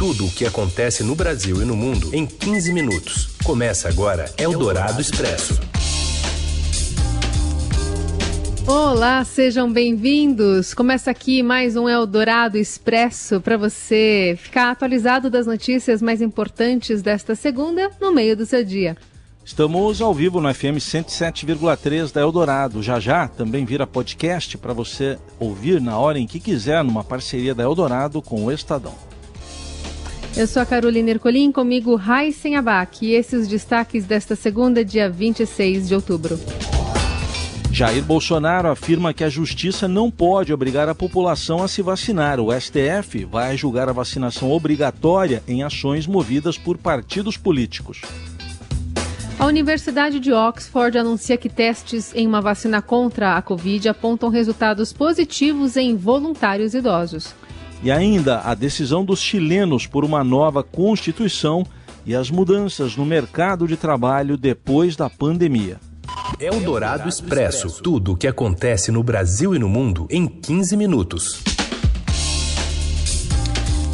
Tudo o que acontece no Brasil e no mundo em 15 minutos. Começa agora Eldorado Expresso. Olá, sejam bem-vindos. Começa aqui mais um Eldorado Expresso para você ficar atualizado das notícias mais importantes desta segunda no meio do seu dia. Estamos ao vivo no FM 107,3 da Eldorado. Já já também vira podcast para você ouvir na hora em que quiser, numa parceria da Eldorado com o Estadão. Eu sou a Carolina Ercolim, comigo Raíssen Abac e esses destaques desta segunda, dia 26 de outubro. Jair Bolsonaro afirma que a justiça não pode obrigar a população a se vacinar. O STF vai julgar a vacinação obrigatória em ações movidas por partidos políticos. A Universidade de Oxford anuncia que testes em uma vacina contra a Covid apontam resultados positivos em voluntários idosos. E ainda a decisão dos chilenos por uma nova constituição e as mudanças no mercado de trabalho depois da pandemia. É o Dourado Expresso. Tudo o que acontece no Brasil e no mundo em 15 minutos.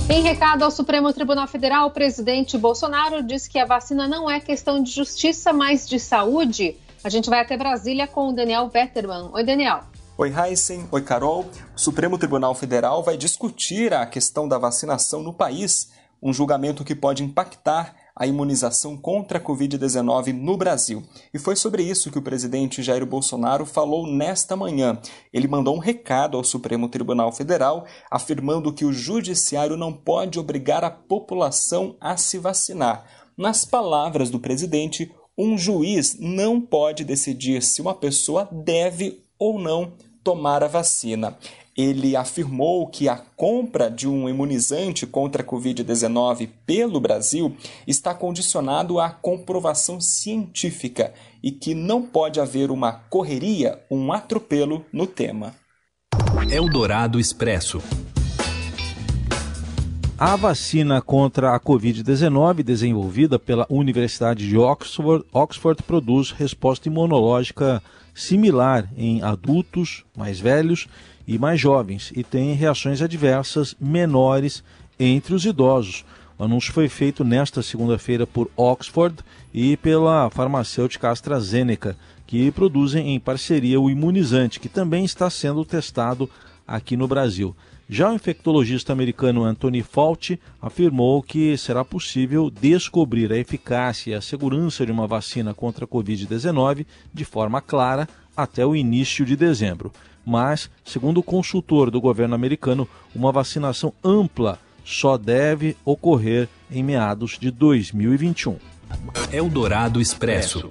Em recado ao Supremo Tribunal Federal, o presidente Bolsonaro diz que a vacina não é questão de justiça, mas de saúde. A gente vai até Brasília com o Daniel Vetterman. Oi, Daniel. Oi, Heisen. Oi, Carol. O Supremo Tribunal Federal vai discutir a questão da vacinação no país, um julgamento que pode impactar a imunização contra a Covid-19 no Brasil. E foi sobre isso que o presidente Jair Bolsonaro falou nesta manhã. Ele mandou um recado ao Supremo Tribunal Federal afirmando que o judiciário não pode obrigar a população a se vacinar. Nas palavras do presidente, um juiz não pode decidir se uma pessoa deve ou não tomar a vacina. Ele afirmou que a compra de um imunizante contra a Covid-19 pelo Brasil está condicionado à comprovação científica e que não pode haver uma correria, um atropelo no tema. Eldorado Expresso. A vacina contra a Covid-19, desenvolvida pela Universidade de Oxford, Oxford, produz resposta imunológica similar em adultos mais velhos e mais jovens e tem reações adversas menores entre os idosos. O anúncio foi feito nesta segunda-feira por Oxford e pela farmacêutica AstraZeneca, que produzem em parceria o imunizante, que também está sendo testado aqui no Brasil. Já o infectologista americano Anthony Fauci afirmou que será possível descobrir a eficácia e a segurança de uma vacina contra a Covid-19 de forma clara até o início de dezembro. Mas, segundo o consultor do governo americano, uma vacinação ampla só deve ocorrer em meados de 2021. Eldorado Expresso.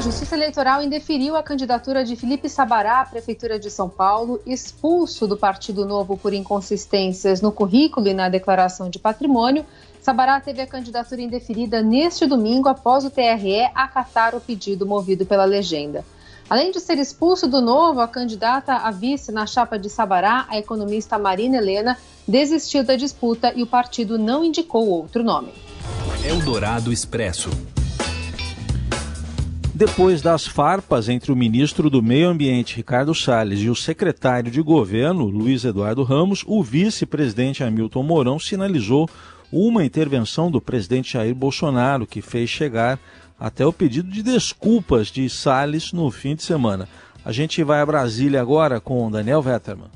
A Justiça Eleitoral indeferiu a candidatura de Felipe Sabará à Prefeitura de São Paulo, expulso do Partido Novo por inconsistências no currículo e na declaração de patrimônio. Sabará teve a candidatura indeferida neste domingo após o TRE acatar o pedido movido pela legenda. Além de ser expulso do Novo, a candidata a vice na chapa de Sabará, a economista Marina Helena, desistiu da disputa e o partido não indicou outro nome. Eldorado Expresso. Depois das farpas entre o ministro do Meio Ambiente, Ricardo Salles, e o secretário de governo, Luiz Eduardo Ramos, o vice-presidente Hamilton Mourão sinalizou uma intervenção do presidente Jair Bolsonaro, que fez chegar até o pedido de desculpas de Salles no fim de semana. A gente vai a Brasília agora com Daniel Vetterman.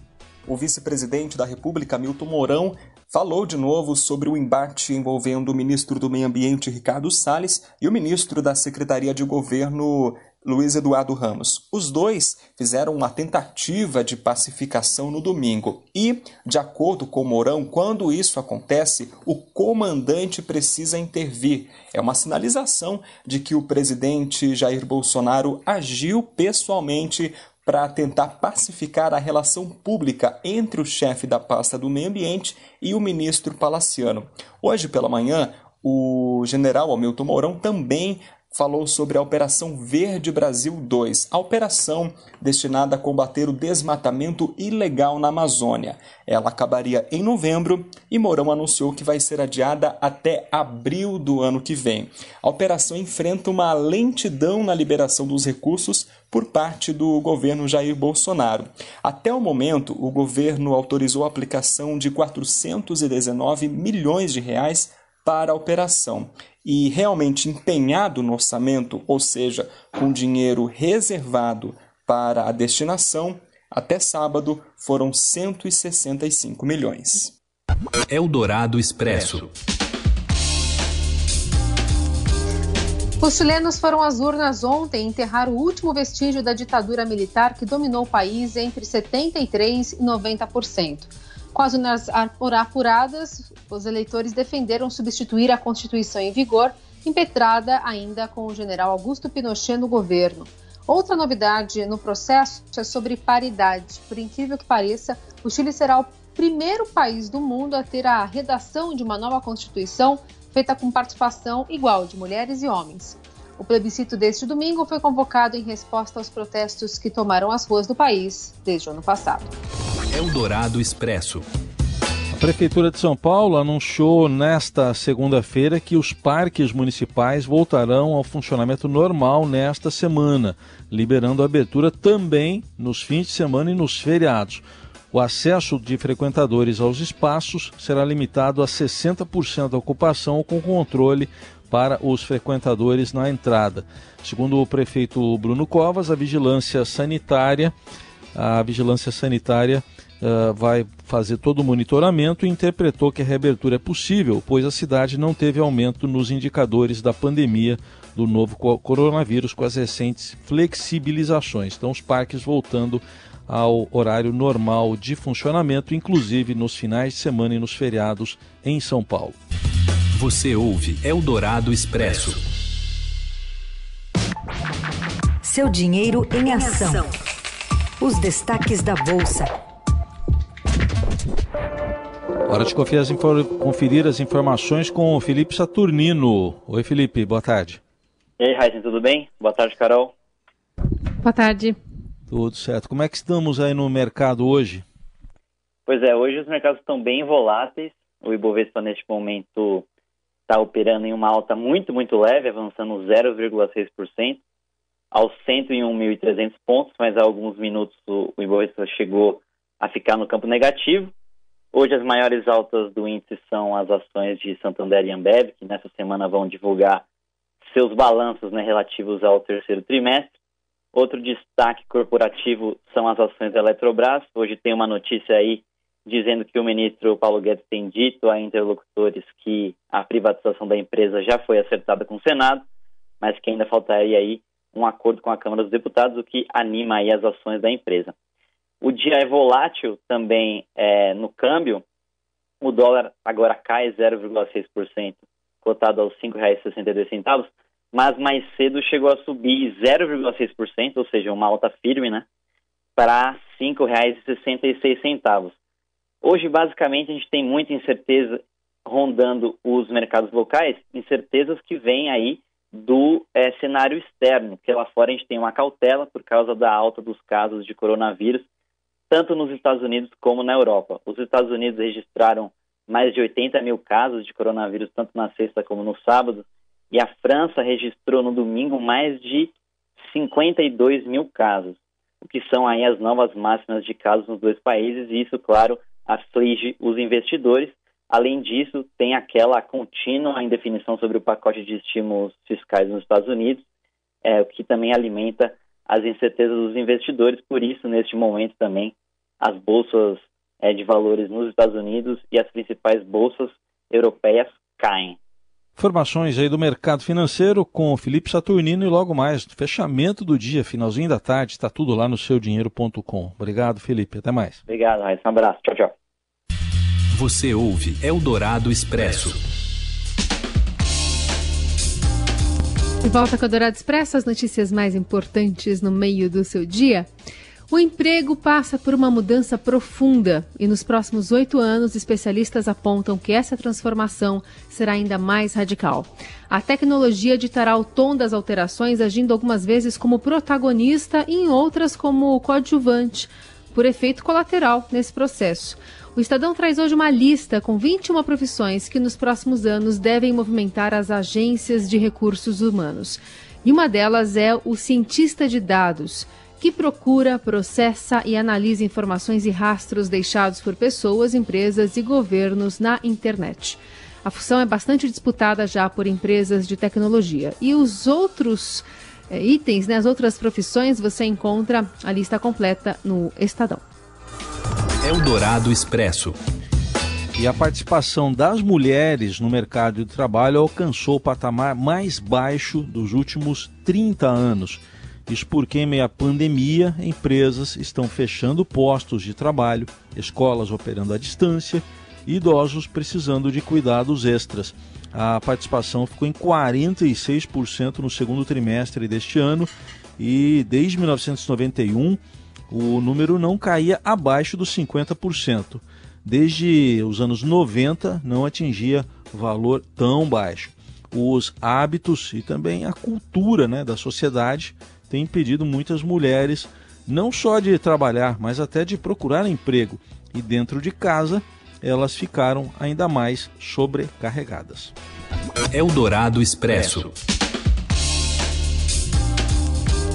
O vice-presidente da República, Milton Mourão, falou de novo sobre o embate envolvendo o ministro do Meio Ambiente, Ricardo Salles, e o ministro da Secretaria de Governo, Luiz Eduardo Ramos. Os dois fizeram uma tentativa de pacificação no domingo e, de acordo com Mourão, quando isso acontece, o comandante precisa intervir. É uma sinalização de que o presidente Jair Bolsonaro agiu pessoalmente para tentar pacificar a relação pública entre o chefe da pasta do meio ambiente e o ministro palaciano. Hoje pela manhã, o general Hamilton Mourão também falou sobre a Operação Verde Brasil 2, a operação destinada a combater o desmatamento ilegal na Amazônia. Ela acabaria em novembro e Mourão anunciou que vai ser adiada até abril do ano que vem. A operação enfrenta uma lentidão na liberação dos recursos por parte do governo Jair Bolsonaro. Até o momento, o governo autorizou a aplicação de 419 milhões de reais para a operação e realmente empenhado no orçamento, ou seja, com dinheiro reservado para a destinação, até sábado foram 165 milhões. Eldorado Expresso. Os chilenos foram às urnas ontem enterrar o último vestígio da ditadura militar que dominou o país entre 73% e 90%. Com as urnas apuradas, os eleitores defenderam substituir a Constituição em vigor, impetrada ainda com o general Augusto Pinochet no governo. Outra novidade no processo é sobre paridade. Por incrível que pareça, o Chile será o primeiro país do mundo a ter a redação de uma nova Constituição feita com participação igual de mulheres e homens. O plebiscito deste domingo foi convocado em resposta aos protestos que tomaram as ruas do país desde o ano passado. Eldorado Expresso. A Prefeitura de São Paulo anunciou nesta segunda-feira que os parques municipais voltarão ao funcionamento normal nesta semana, liberando a abertura também nos fins de semana e nos feriados. O acesso de frequentadores aos espaços será limitado a 60% da ocupação com controle para os frequentadores na entrada. Segundo o prefeito Bruno Covas, a vigilância sanitária, a vigilância sanitária uh, vai fazer todo o monitoramento e interpretou que a reabertura é possível, pois a cidade não teve aumento nos indicadores da pandemia do novo coronavírus com as recentes flexibilizações. Então, os parques voltando ao horário normal de funcionamento, inclusive nos finais de semana e nos feriados em São Paulo. Você ouve Eldorado Expresso. Seu dinheiro em ação. Os destaques da Bolsa. Hora de conferir as, conferir as informações com o Felipe Saturnino. Oi, Felipe, boa tarde. E aí, Raíssa, tudo bem? Boa tarde, Carol. Boa tarde. Tudo certo. Como é que estamos aí no mercado hoje? Pois é, hoje os mercados estão bem voláteis. O Ibovespa, neste momento, está operando em uma alta muito, muito leve, avançando 0,6% aos 101.300 pontos, mas há alguns minutos o, Ibovespa chegou a ficar no campo negativo. Hoje as maiores altas do índice são as ações de Santander e Ambev, que nessa semana vão divulgar seus balanços né, relativos ao terceiro trimestre. Outro destaque corporativo são as ações da Eletrobras. Hoje tem uma notícia aí dizendo que o ministro Paulo Guedes tem dito a interlocutores que a privatização da empresa já foi acertada com o Senado, mas que ainda faltaria aí um acordo com a Câmara dos Deputados, o que anima aí as ações da empresa. O dia é volátil também é, no câmbio. O dólar agora cai 0,6%, cotado aos R$ 5,62, mas mais cedo chegou a subir 0,6%, ou seja, uma alta firme, né, para R$ 5,66. Hoje, basicamente, a gente tem muita incerteza rondando os mercados locais, incertezas que vêm aí do é, cenário externo, que lá fora a gente tem uma cautela por causa da alta dos casos de coronavírus, tanto nos Estados Unidos como na Europa. Os Estados Unidos registraram mais de 80 mil casos de coronavírus, tanto na sexta como no sábado, e a França registrou no domingo mais de 52 mil casos, o que são aí as novas máximas de casos nos dois países, e isso, claro, aflige os investidores. Além disso, tem aquela contínua indefinição sobre o pacote de estímulos fiscais nos Estados Unidos, é, o que também alimenta as incertezas dos investidores. Por isso, neste momento também, as bolsas é, de valores nos Estados Unidos e as principais bolsas europeias caem. Informações aí do mercado financeiro com o Felipe Saturnino e logo mais, fechamento do dia, finalzinho da tarde, está tudo lá no seudinheiro.com. Obrigado, Felipe. Até mais. Obrigado, Raíssa. Um abraço. Tchau, tchau. Você ouve Eldorado Expresso. Volta com o Eldorado Expresso, as notícias mais importantes no meio do seu dia. O emprego passa por uma mudança profunda e nos próximos oito anos, especialistas apontam que essa transformação será ainda mais radical. A tecnologia ditará o tom das alterações, agindo algumas vezes como protagonista e em outras como coadjuvante, por efeito colateral nesse processo. O Estadão traz hoje uma lista com 21 profissões que nos próximos anos devem movimentar as agências de recursos humanos. E uma delas é o cientista de dados que procura, processa e analisa informações e rastros deixados por pessoas, empresas e governos na internet. A função é bastante disputada já por empresas de tecnologia. E os outros é, itens, né, as outras profissões, você encontra a lista completa no Estadão. Eldorado Expresso. E a participação das mulheres no mercado de trabalho alcançou o patamar mais baixo dos últimos 30 anos. Isso porque, em meio à pandemia, empresas estão fechando postos de trabalho, escolas operando à distância e idosos precisando de cuidados extras. A participação ficou em 46% no segundo trimestre deste ano e desde 1991 o número não caía abaixo dos 50%. Desde os anos 90 não atingia valor tão baixo. Os hábitos e também a cultura né, da sociedade tem impedido muitas mulheres não só de trabalhar, mas até de procurar emprego. E dentro de casa, elas ficaram ainda mais sobrecarregadas. Eldorado Expresso.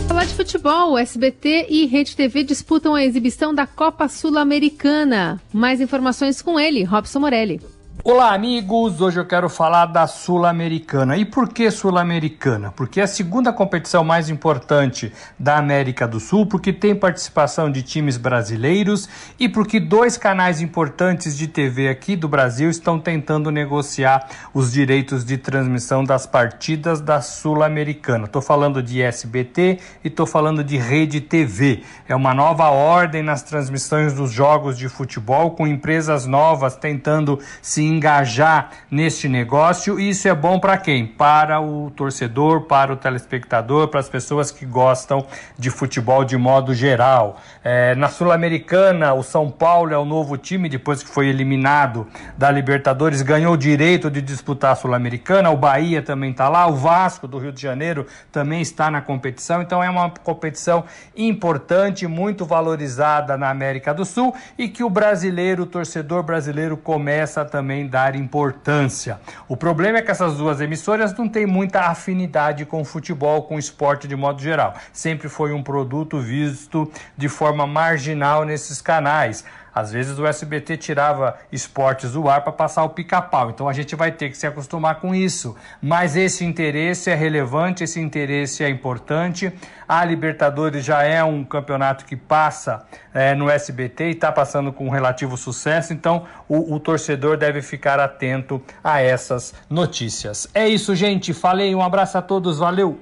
Falar de futebol, SBT e Rede TV disputam a exibição da Copa Sul-Americana. Mais informações com ele, Robson Morelli. Olá, amigos! Hoje eu quero falar da Sul-Americana. E por que Sul-Americana? Porque é a segunda competição mais importante da América do Sul, porque tem participação de times brasileiros e porque dois canais importantes de TV aqui do Brasil estão tentando negociar os direitos de transmissão das partidas da Sul-Americana. Estou falando de SBT e estou falando de Rede TV. É uma nova ordem nas transmissões dos jogos de futebol, com empresas novas tentando se engajar neste negócio. E isso é bom para quem? Para o torcedor, para o telespectador, para as pessoas que gostam de futebol de modo geral. É, na Sul-Americana, o São Paulo é o novo time, depois que foi eliminado da Libertadores, ganhou o direito de disputar a Sul-Americana. O Bahia também está lá, o Vasco do Rio de Janeiro também está na competição. Então é uma competição importante, muito valorizada na América do Sul e que o brasileiro, o torcedor brasileiro, começa também também dar importância. O problema é que essas duas emissoras não têm muita afinidade com o futebol, com o esporte de modo geral. Sempre foi um produto visto de forma marginal nesses canais. Às vezes o SBT tirava esportes do ar para passar o pica-pau. Então a gente vai ter que se acostumar com isso. Mas esse interesse é relevante, esse interesse é importante. A Libertadores já é um campeonato que passa é, no SBT e está passando com relativo sucesso. Então o, o torcedor deve ficar atento a essas notícias. É isso, gente. Falei. Um abraço a todos. Valeu.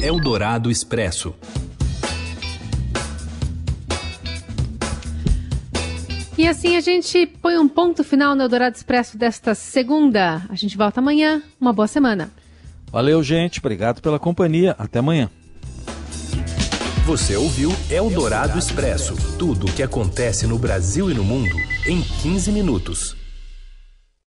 Eldorado Expresso. E assim a gente põe um ponto final no Eldorado Expresso desta segunda. A gente volta amanhã. Uma boa semana. Valeu, gente. Obrigado pela companhia. Até amanhã. Você ouviu Eldorado Expresso tudo o que acontece no Brasil e no mundo em 15 minutos.